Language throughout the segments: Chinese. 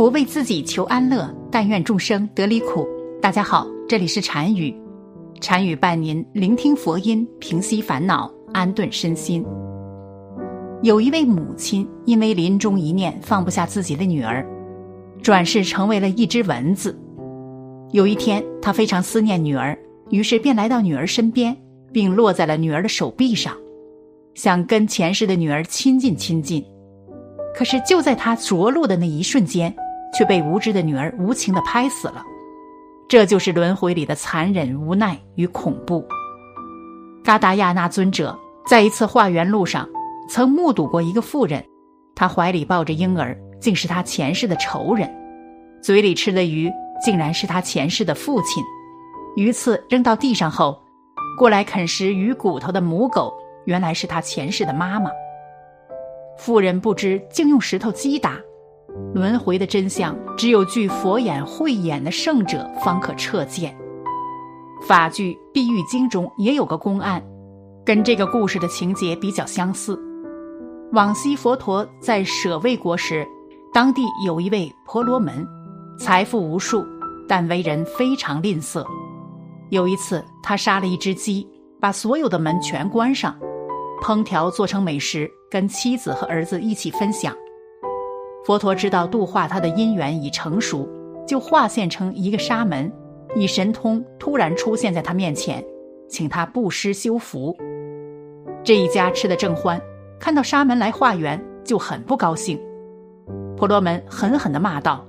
不为自己求安乐，但愿众生得离苦。大家好，这里是禅语，禅语伴您聆听佛音，平息烦恼，安顿身心。有一位母亲，因为临终一念放不下自己的女儿，转世成为了一只蚊子。有一天，她非常思念女儿，于是便来到女儿身边，并落在了女儿的手臂上，想跟前世的女儿亲近亲近。可是就在他着陆的那一瞬间，却被无知的女儿无情的拍死了。这就是轮回里的残忍、无奈与恐怖。嘎达亚那尊者在一次化缘路上，曾目睹过一个妇人，她怀里抱着婴儿，竟是他前世的仇人；嘴里吃的鱼，竟然是他前世的父亲。鱼刺扔到地上后，过来啃食鱼骨头的母狗，原来是他前世的妈妈。妇人不知，竟用石头击打。轮回的真相，只有具佛眼慧眼的圣者方可彻见。法剧《碧玉经》中也有个公案，跟这个故事的情节比较相似。往昔佛陀在舍卫国时，当地有一位婆罗门，财富无数，但为人非常吝啬。有一次，他杀了一只鸡，把所有的门全关上。烹调做成美食，跟妻子和儿子一起分享。佛陀知道度化他的因缘已成熟，就化现成一个沙门，以神通突然出现在他面前，请他布施修福。这一家吃得正欢，看到沙门来化缘，就很不高兴。婆罗门狠狠地骂道：“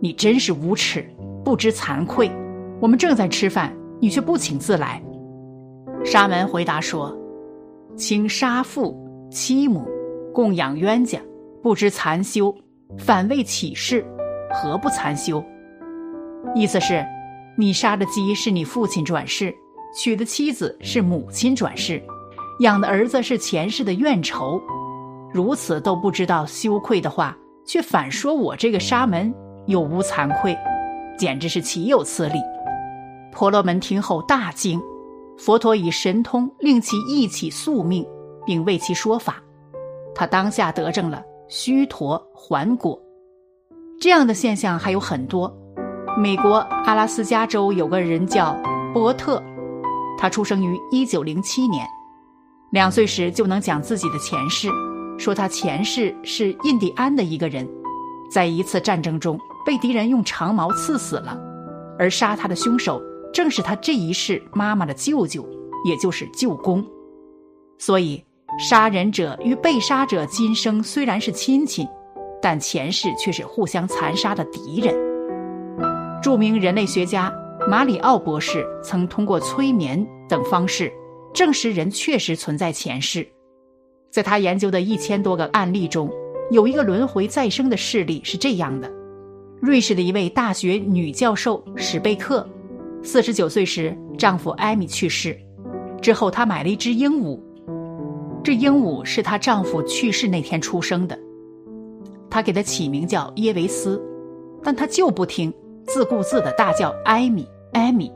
你真是无耻，不知惭愧！我们正在吃饭，你却不请自来。”沙门回答说。请杀父妻母，供养冤家，不知残修，反为启示，何不残修？意思是，你杀的鸡是你父亲转世，娶的妻子是母亲转世，养的儿子是前世的怨仇，如此都不知道羞愧的话，却反说我这个沙门有无惭愧，简直是岂有此理！婆罗门听后大惊。佛陀以神通令其忆起宿命，并为其说法，他当下得证了虚陀环果。这样的现象还有很多。美国阿拉斯加州有个人叫波特，他出生于一九零七年，两岁时就能讲自己的前世，说他前世是印第安的一个人，在一次战争中被敌人用长矛刺死了，而杀他的凶手。正是他这一世妈妈的舅舅，也就是舅公，所以杀人者与被杀者今生虽然是亲戚，但前世却是互相残杀的敌人。著名人类学家马里奥博士曾通过催眠等方式证实人确实存在前世。在他研究的一千多个案例中，有一个轮回再生的事例是这样的：瑞士的一位大学女教授史贝克。四十九岁时，丈夫艾米去世，之后她买了一只鹦鹉。这鹦鹉是她丈夫去世那天出生的，她给它起名叫耶维斯，但她就不听，自顾自的大叫艾米艾米，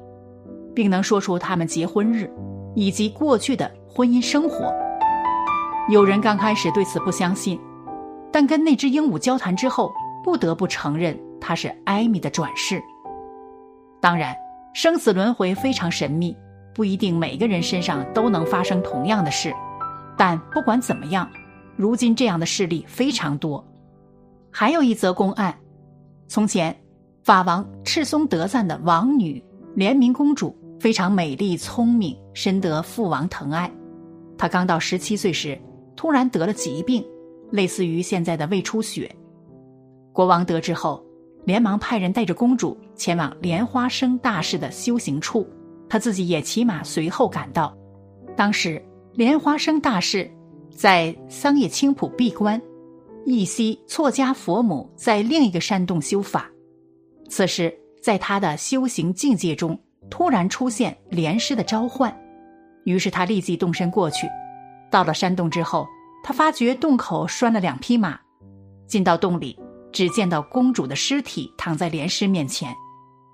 并能说出他们结婚日以及过去的婚姻生活。有人刚开始对此不相信，但跟那只鹦鹉交谈之后，不得不承认它是艾米的转世。当然。生死轮回非常神秘，不一定每个人身上都能发生同样的事。但不管怎么样，如今这样的事例非常多。还有一则公案：从前，法王赤松德赞的王女莲明公主非常美丽聪明，深得父王疼爱。她刚到十七岁时，突然得了疾病，类似于现在的胃出血。国王得知后。连忙派人带着公主前往莲花生大师的修行处，他自己也骑马随后赶到。当时莲花生大师在桑叶青浦闭关，一西错家佛母在另一个山洞修法。此时在他的修行境界中，突然出现莲师的召唤，于是他立即动身过去。到了山洞之后，他发觉洞口拴了两匹马，进到洞里。只见到公主的尸体躺在莲师面前，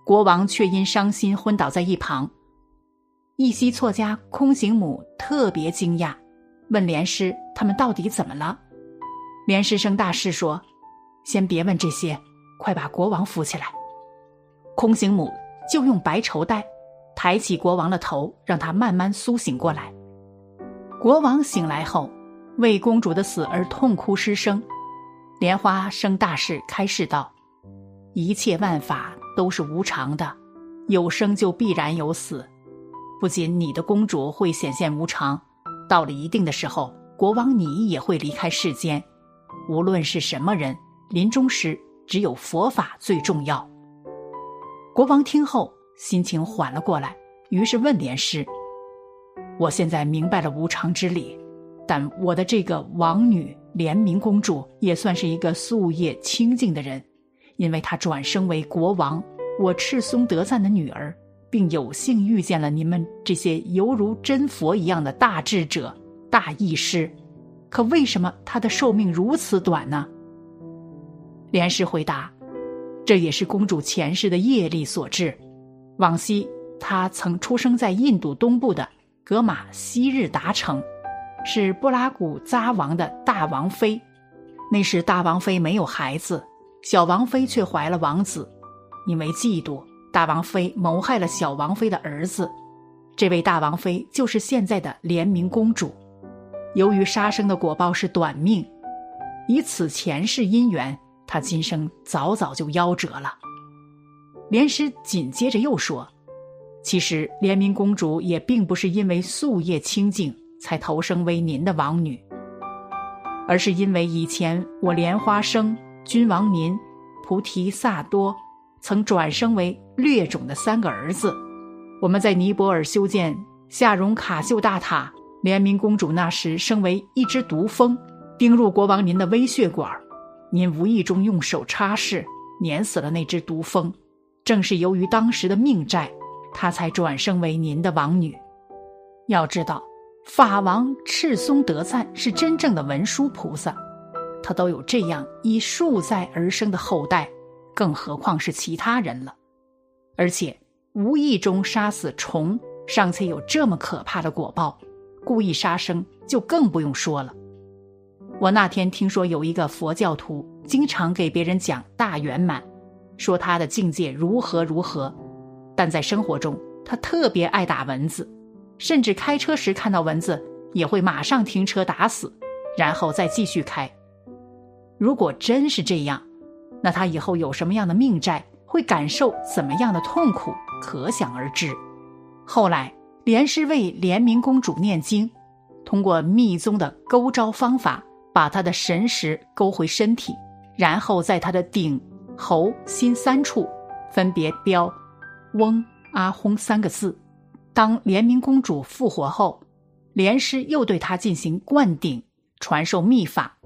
国王却因伤心昏倒在一旁。一夕错家空行母特别惊讶，问莲师：“他们到底怎么了？”莲师生大士说：“先别问这些，快把国王扶起来。”空行母就用白绸带抬起国王的头，让他慢慢苏醒过来。国王醒来后，为公主的死而痛哭失声。莲花生大士开示道：“一切万法都是无常的，有生就必然有死。不仅你的公主会显现无常，到了一定的时候，国王你也会离开世间。无论是什么人，临终时只有佛法最重要。”国王听后心情缓了过来，于是问莲师：“我现在明白了无常之理，但我的这个王女。”莲明公主也算是一个夙业清净的人，因为她转生为国王我赤松德赞的女儿，并有幸遇见了你们这些犹如真佛一样的大智者、大义师。可为什么她的寿命如此短呢？莲师回答：“这也是公主前世的业力所致。往昔她曾出生在印度东部的格玛昔日达城。”是布拉古扎王的大王妃，那时大王妃没有孩子，小王妃却怀了王子。因为嫉妒，大王妃谋害了小王妃的儿子。这位大王妃就是现在的莲明公主。由于杀生的果报是短命，以此前世因缘，她今生早早就夭折了。莲师紧接着又说：“其实莲明公主也并不是因为夙夜清净。”才投生为您的王女，而是因为以前我莲花生君王您、菩提萨多曾转生为劣种的三个儿子。我们在尼泊尔修建夏荣卡秀大塔，莲明公主那时生为一只毒蜂，叮入国王您的微血管，您无意中用手擦拭，碾死了那只毒蜂。正是由于当时的命债，她才转生为您的王女。要知道。法王赤松德赞是真正的文殊菩萨，他都有这样以数载而生的后代，更何况是其他人了。而且无意中杀死虫，尚且有这么可怕的果报，故意杀生就更不用说了。我那天听说有一个佛教徒，经常给别人讲大圆满，说他的境界如何如何，但在生活中他特别爱打蚊子。甚至开车时看到蚊子，也会马上停车打死，然后再继续开。如果真是这样，那他以后有什么样的命债，会感受怎么样的痛苦，可想而知。后来，莲师为莲明公主念经，通过密宗的勾招方法，把她的神识勾回身体，然后在她的顶、喉、心三处，分别标“嗡阿轰”三个字。当莲明公主复活后，莲师又对她进行灌顶，传授秘法，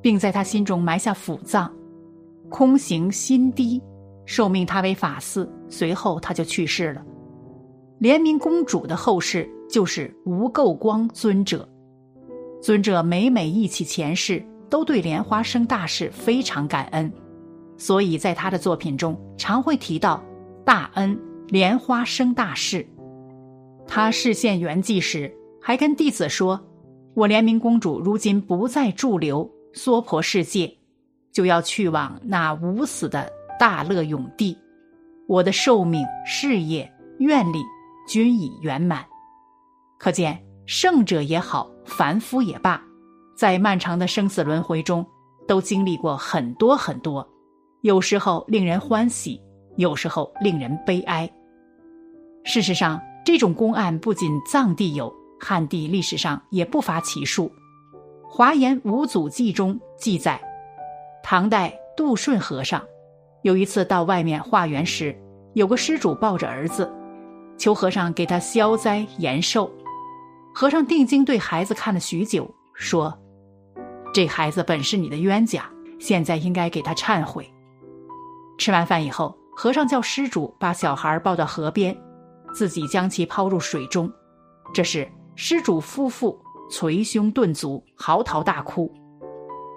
并在她心中埋下腑藏，空行心低，受命他为法寺。随后他就去世了。莲明公主的后世就是无垢光尊者，尊者每每忆起前世，都对莲花生大士非常感恩，所以在他的作品中常会提到大恩莲花生大士。他视现圆寂时，还跟弟子说：“我莲明公主如今不再驻留娑婆世界，就要去往那无死的大乐永地。我的寿命、事业、愿力均已圆满。可见圣者也好，凡夫也罢，在漫长的生死轮回中，都经历过很多很多，有时候令人欢喜，有时候令人悲哀。事实上。”这种公案不仅藏地有，汉地历史上也不乏其数。《华严五祖记》中记载，唐代杜顺和尚有一次到外面化缘时，有个施主抱着儿子，求和尚给他消灾延寿。和尚定睛对孩子看了许久，说：“这孩子本是你的冤家，现在应该给他忏悔。”吃完饭以后，和尚叫施主把小孩抱到河边。自己将其抛入水中，这时施主夫妇捶胸顿足，嚎啕大哭。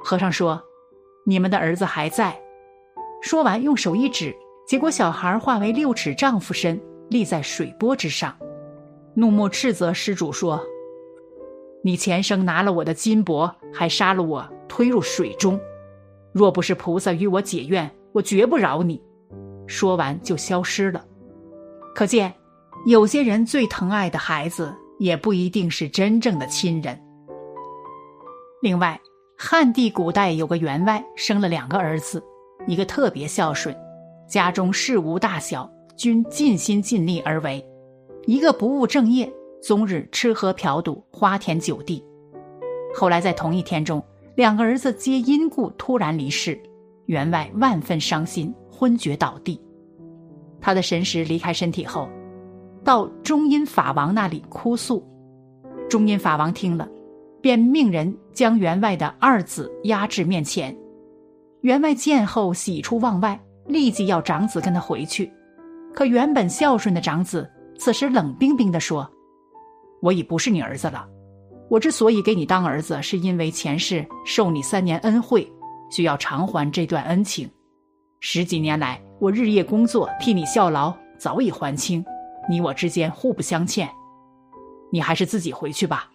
和尚说：“你们的儿子还在。”说完，用手一指，结果小孩化为六尺丈夫身，立在水波之上，怒目斥责施主说：“你前生拿了我的金箔，还杀了我，推入水中。若不是菩萨与我解怨，我绝不饶你。”说完就消失了。可见，有些人最疼爱的孩子，也不一定是真正的亲人。另外，汉帝古代有个员外生了两个儿子，一个特别孝顺，家中事无大小均尽心尽力而为；一个不务正业，终日吃喝嫖赌，花天酒地。后来在同一天中，两个儿子皆因故突然离世，员外万分伤心，昏厥倒地。他的神识离开身体后，到中阴法王那里哭诉。中阴法王听了，便命人将员外的二子押至面前。员外见后喜出望外，立即要长子跟他回去。可原本孝顺的长子此时冷冰冰地说：“我已不是你儿子了。”我之所以给你当儿子，是因为前世受你三年恩惠，需要偿还这段恩情。十几年来，我日夜工作替你效劳，早已还清，你我之间互不相欠。你还是自己回去吧。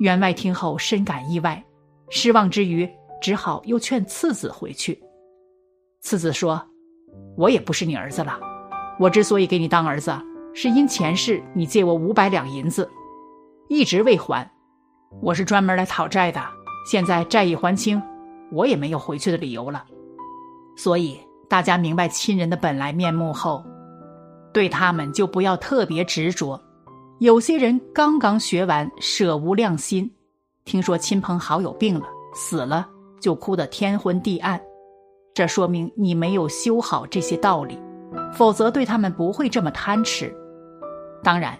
员外听后深感意外，失望之余，只好又劝次子回去。次子说：“我也不是你儿子了，我之所以给你当儿子，是因前世你借我五百两银子。”一直未还，我是专门来讨债的。现在债已还清，我也没有回去的理由了。所以大家明白亲人的本来面目后，对他们就不要特别执着。有些人刚刚学完舍无量心，听说亲朋好友病了、死了，就哭得天昏地暗，这说明你没有修好这些道理，否则对他们不会这么贪吃。当然。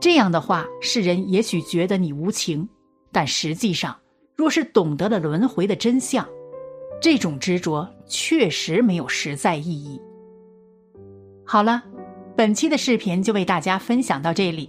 这样的话，世人也许觉得你无情，但实际上，若是懂得了轮回的真相，这种执着确实没有实在意义。好了，本期的视频就为大家分享到这里，